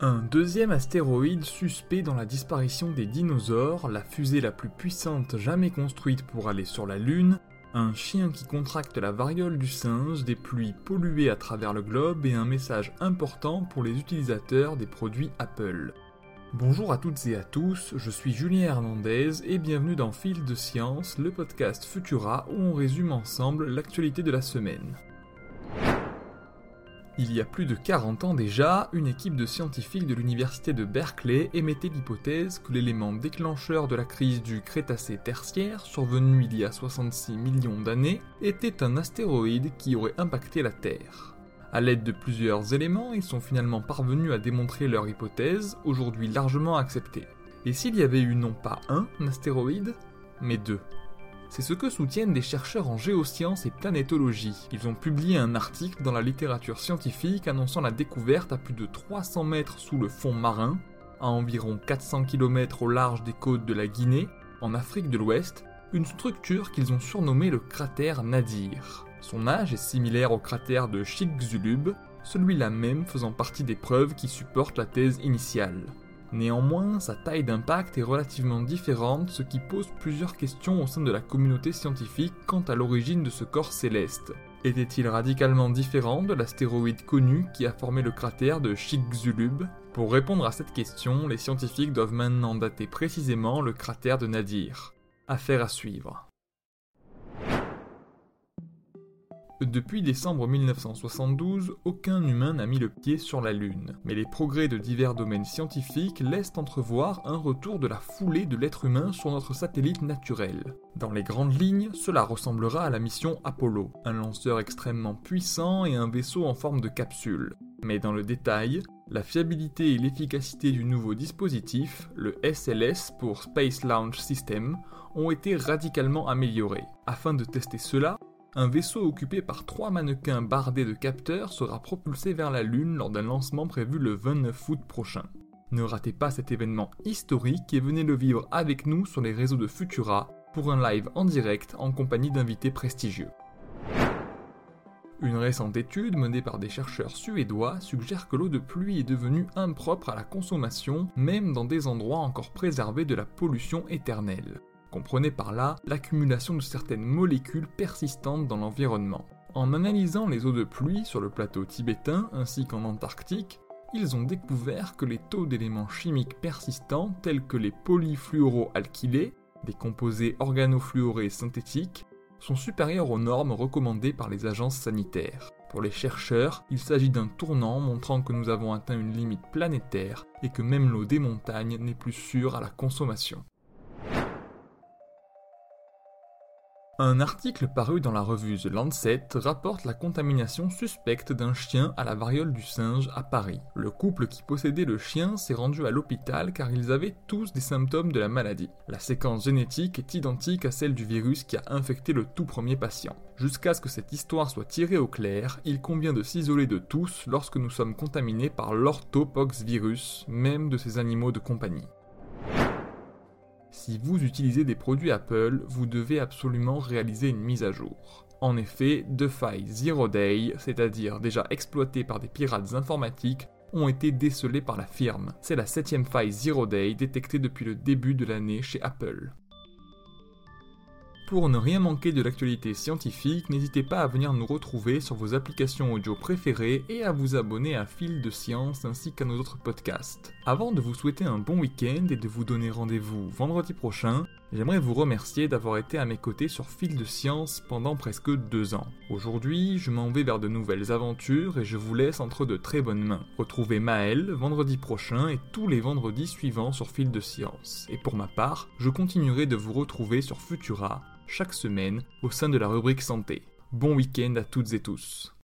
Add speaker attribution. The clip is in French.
Speaker 1: Un deuxième astéroïde suspect dans la disparition des dinosaures, la fusée la plus puissante jamais construite pour aller sur la Lune, un chien qui contracte la variole du singe, des pluies polluées à travers le globe et un message important pour les utilisateurs des produits Apple. Bonjour à toutes et à tous, je suis Julien Hernandez et bienvenue dans Fil de Science, le podcast Futura où on résume ensemble l'actualité de la semaine. Il y a plus de 40 ans déjà, une équipe de scientifiques de l'université de Berkeley émettait l'hypothèse que l'élément déclencheur de la crise du Crétacé tertiaire, survenue il y a 66 millions d'années, était un astéroïde qui aurait impacté la Terre. A l'aide de plusieurs éléments, ils sont finalement parvenus à démontrer leur hypothèse, aujourd'hui largement acceptée. Et s'il y avait eu non pas un astéroïde, mais deux? C'est ce que soutiennent des chercheurs en géosciences et planétologie. Ils ont publié un article dans la littérature scientifique annonçant la découverte à plus de 300 mètres sous le fond marin, à environ 400 km au large des côtes de la Guinée, en Afrique de l'Ouest, une structure qu'ils ont surnommée le cratère Nadir. Son âge est similaire au cratère de Chicxulub, celui-là même faisant partie des preuves qui supportent la thèse initiale. Néanmoins, sa taille d'impact est relativement différente, ce qui pose plusieurs questions au sein de la communauté scientifique quant à l'origine de ce corps céleste. Était-il radicalement différent de l'astéroïde connu qui a formé le cratère de Chicxulub? Pour répondre à cette question, les scientifiques doivent maintenant dater précisément le cratère de Nadir. Affaire à suivre. Depuis décembre 1972, aucun humain n'a mis le pied sur la Lune, mais les progrès de divers domaines scientifiques laissent entrevoir un retour de la foulée de l'être humain sur notre satellite naturel. Dans les grandes lignes, cela ressemblera à la mission Apollo, un lanceur extrêmement puissant et un vaisseau en forme de capsule. Mais dans le détail, la fiabilité et l'efficacité du nouveau dispositif, le SLS pour Space Launch System, ont été radicalement améliorées. Afin de tester cela, un vaisseau occupé par trois mannequins bardés de capteurs sera propulsé vers la Lune lors d'un lancement prévu le 29 août prochain. Ne ratez pas cet événement historique et venez le vivre avec nous sur les réseaux de Futura pour un live en direct en compagnie d'invités prestigieux. Une récente étude menée par des chercheurs suédois suggère que l'eau de pluie est devenue impropre à la consommation, même dans des endroits encore préservés de la pollution éternelle. Comprenez par là l'accumulation de certaines molécules persistantes dans l'environnement. En analysant les eaux de pluie sur le plateau tibétain ainsi qu'en Antarctique, ils ont découvert que les taux d'éléments chimiques persistants tels que les polyfluoroalkylés, des composés organofluorés synthétiques, sont supérieurs aux normes recommandées par les agences sanitaires. Pour les chercheurs, il s'agit d'un tournant montrant que nous avons atteint une limite planétaire et que même l'eau des montagnes n'est plus sûre à la consommation. Un article paru dans la revue The Lancet rapporte la contamination suspecte d'un chien à la variole du singe à Paris. Le couple qui possédait le chien s'est rendu à l'hôpital car ils avaient tous des symptômes de la maladie. La séquence génétique est identique à celle du virus qui a infecté le tout premier patient. Jusqu'à ce que cette histoire soit tirée au clair, il convient de s'isoler de tous lorsque nous sommes contaminés par l'orthopox virus, même de ces animaux de compagnie. Si vous utilisez des produits Apple, vous devez absolument réaliser une mise à jour. En effet, deux failles Zero Day, c'est-à-dire déjà exploitées par des pirates informatiques, ont été décelées par la firme. C'est la septième faille Zero Day détectée depuis le début de l'année chez Apple. Pour ne rien manquer de l'actualité scientifique, n'hésitez pas à venir nous retrouver sur vos applications audio préférées et à vous abonner à Fil de Science ainsi qu'à nos autres podcasts. Avant de vous souhaiter un bon week-end et de vous donner rendez-vous vendredi prochain, j'aimerais vous remercier d'avoir été à mes côtés sur Fil de Science pendant presque deux ans. Aujourd'hui, je m'en vais vers de nouvelles aventures et je vous laisse entre de très bonnes mains. Retrouvez Maël vendredi prochain et tous les vendredis suivants sur Fil de Science. Et pour ma part, je continuerai de vous retrouver sur Futura chaque semaine au sein de la rubrique santé. Bon week-end à toutes et tous.